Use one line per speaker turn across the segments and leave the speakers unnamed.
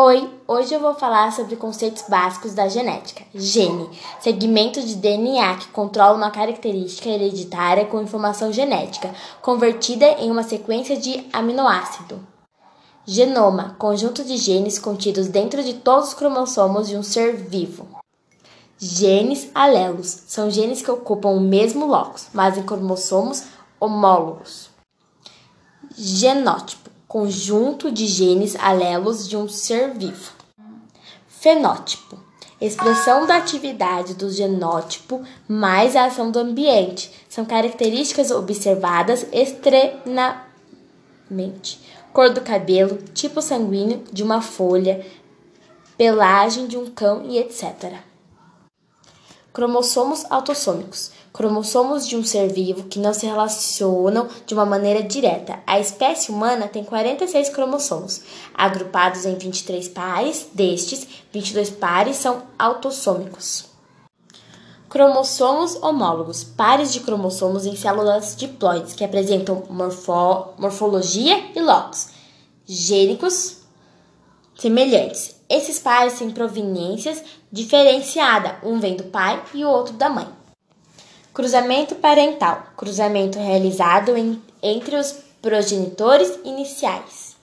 Oi, hoje eu vou falar sobre conceitos básicos da genética. Gene, segmento de DNA que controla uma característica hereditária com informação genética, convertida em uma sequência de aminoácido. Genoma, conjunto de genes contidos dentro de todos os cromossomos de um ser vivo. Genes alelos são genes que ocupam o mesmo locus, mas em cromossomos homólogos. Genótipo conjunto de genes alelos de um ser vivo. Fenótipo expressão da atividade do genótipo mais a ação do ambiente. São características observadas externamente. Cor do cabelo, tipo sanguíneo de uma folha, pelagem de um cão e etc. Cromossomos autossômicos. Cromossomos de um ser vivo que não se relacionam de uma maneira direta. A espécie humana tem 46 cromossomos, agrupados em 23 pares. Destes, 22 pares são autossômicos. Cromossomos homólogos, pares de cromossomos em células diploides que apresentam morfo morfologia e locos gênicos semelhantes. Esses pares têm proveniências diferenciada, um vem do pai e o outro da mãe. Cruzamento parental, cruzamento realizado em, entre os progenitores iniciais.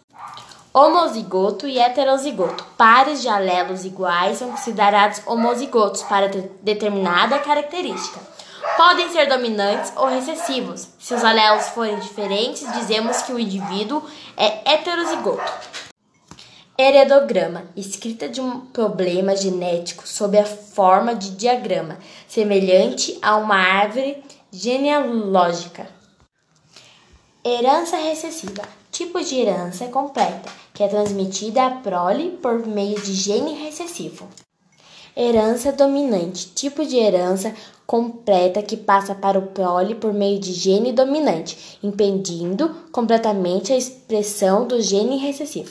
Homozigoto e heterozigoto, pares de alelos iguais são considerados homozigotos para determinada característica. Podem ser dominantes ou recessivos. Se os alelos forem diferentes, dizemos que o indivíduo é heterozigoto. Heredograma escrita de um problema genético sob a forma de diagrama, semelhante a uma árvore genealógica. Herança recessiva tipo de herança completa, que é transmitida à prole por meio de gene recessivo. Herança dominante tipo de herança completa que passa para o prole por meio de gene dominante, impedindo completamente a expressão do gene recessivo.